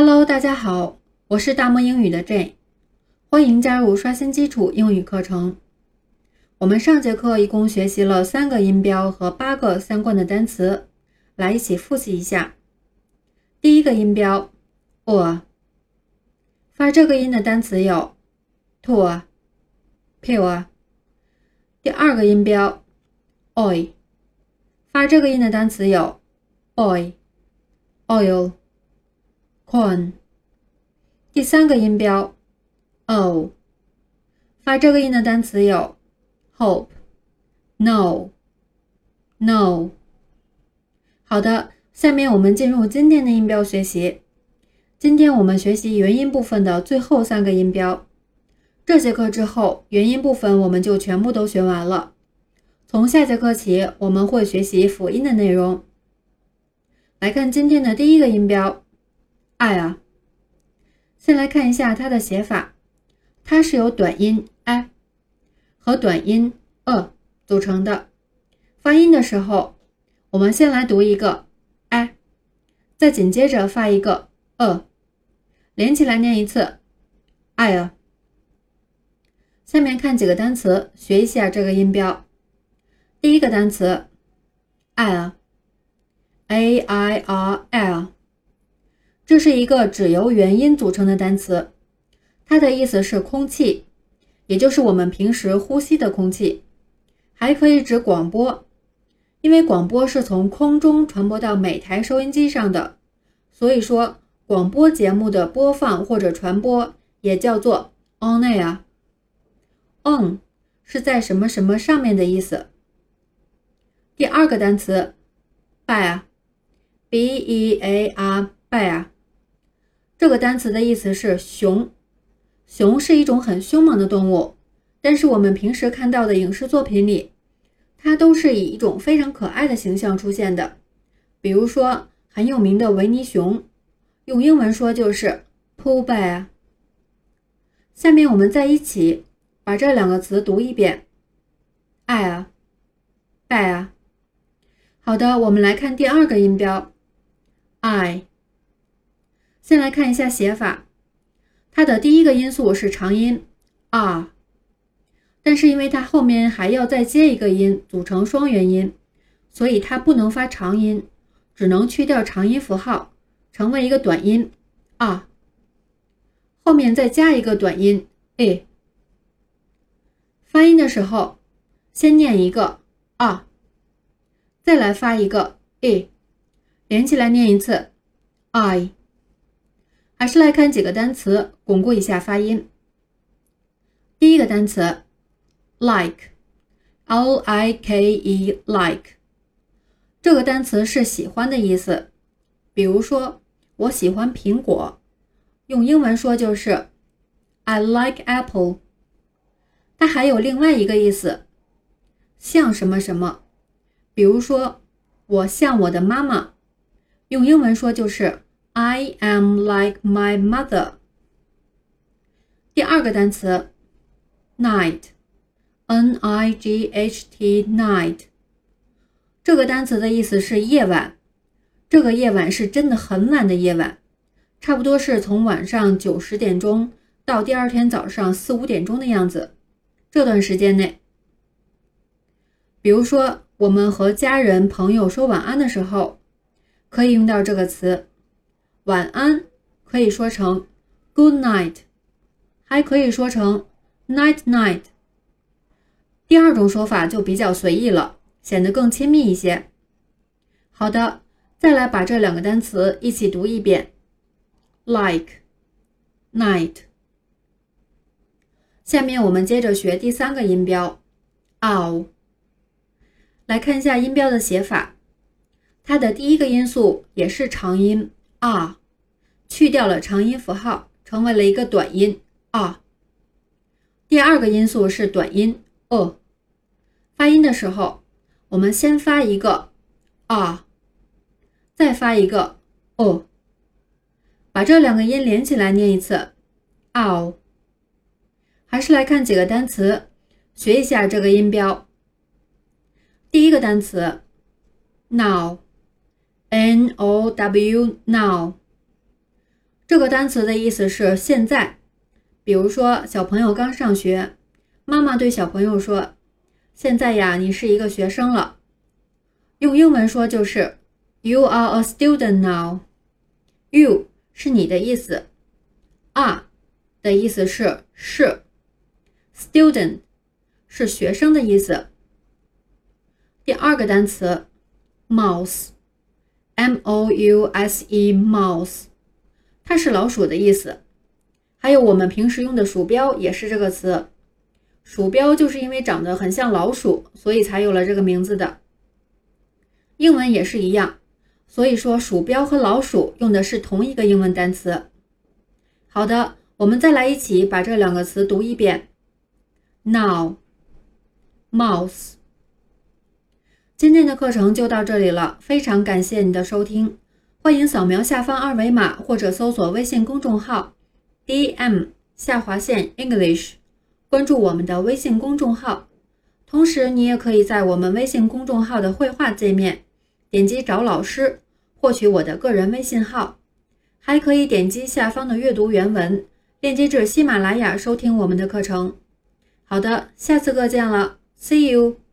Hello，大家好，我是大漠英语的 Jane，欢迎加入刷新基础英语课程。我们上节课一共学习了三个音标和八个相关的单词，来一起复习一下。第一个音标 o，发这个音的单词有 t o p u r。第二个音标 oi，发这个音的单词有 oil、oil。corn。第三个音标 o，发这个音的单词有 hope、no、no。好的，下面我们进入今天的音标学习。今天我们学习元音部分的最后三个音标。这节课之后，元音部分我们就全部都学完了。从下节课起，我们会学习辅音的内容。来看今天的第一个音标。爱啊！先来看一下它的写法，它是由短音 i 和短音 e 组成的。发音的时候，我们先来读一个 i，再紧接着发一个 e，连起来念一次 i 啊。下面看几个单词，学一下这个音标。第一个单词 air，a i r l。这是一个只由元音组成的单词，它的意思是空气，也就是我们平时呼吸的空气，还可以指广播，因为广播是从空中传播到每台收音机上的，所以说广播节目的播放或者传播也叫做 on air。on 是在什么什么上面的意思。第二个单词 bear，b e a r bear。这个单词的意思是熊，熊是一种很凶猛的动物，但是我们平时看到的影视作品里，它都是以一种非常可爱的形象出现的。比如说很有名的维尼熊，用英文说就是 Pooh Bear。下面我们再一起把这两个词读一遍，air，bear。好的，我们来看第二个音标，i。先来看一下写法，它的第一个音素是长音啊但是因为它后面还要再接一个音组成双元音，所以它不能发长音，只能去掉长音符号，成为一个短音啊后面再加一个短音 a。发音的时候，先念一个啊再来发一个 a，连起来念一次 i。还是来看几个单词，巩固一下发音。第一个单词，like，l i k e，like，这个单词是喜欢的意思。比如说，我喜欢苹果，用英文说就是 I like apple。它还有另外一个意思，像什么什么。比如说，我像我的妈妈，用英文说就是。I am like my mother。第二个单词，night，n i g h t，night。这个单词的意思是夜晚。这个夜晚是真的很晚的夜晚，差不多是从晚上九十点钟到第二天早上四五点钟的样子。这段时间内，比如说我们和家人朋友说晚安的时候，可以用到这个词。晚安可以说成 good night，还可以说成 night night。第二种说法就比较随意了，显得更亲密一些。好的，再来把这两个单词一起读一遍，like night。下面我们接着学第三个音标 ow。来看一下音标的写法，它的第一个音素也是长音 r。去掉了长音符号，成为了一个短音啊。第二个音素是短音 o。发音的时候，我们先发一个啊再发一个 o，把这两个音连起来念一次 ow。还是来看几个单词，学一下这个音标。第一个单词 now，n o w now。这个单词的意思是现在。比如说，小朋友刚上学，妈妈对小朋友说：“现在呀，你是一个学生了。”用英文说就是 “You are a student now”。You 是你的意思，are 的意思是是，student 是学生的意思。第二个单词，mouse，m o u s e，mouse，它是老鼠的意思。还有我们平时用的鼠标也是这个词，鼠标就是因为长得很像老鼠，所以才有了这个名字的。英文也是一样，所以说鼠标和老鼠用的是同一个英文单词。好的，我们再来一起把这两个词读一遍。Now，mouse。今天的课程就到这里了，非常感谢你的收听，欢迎扫描下方二维码或者搜索微信公众号 “dm 下划线 English”，关注我们的微信公众号。同时，你也可以在我们微信公众号的绘画界面点击找老师，获取我的个人微信号，还可以点击下方的阅读原文，链接至喜马拉雅收听我们的课程。好的，下次课见了，See you。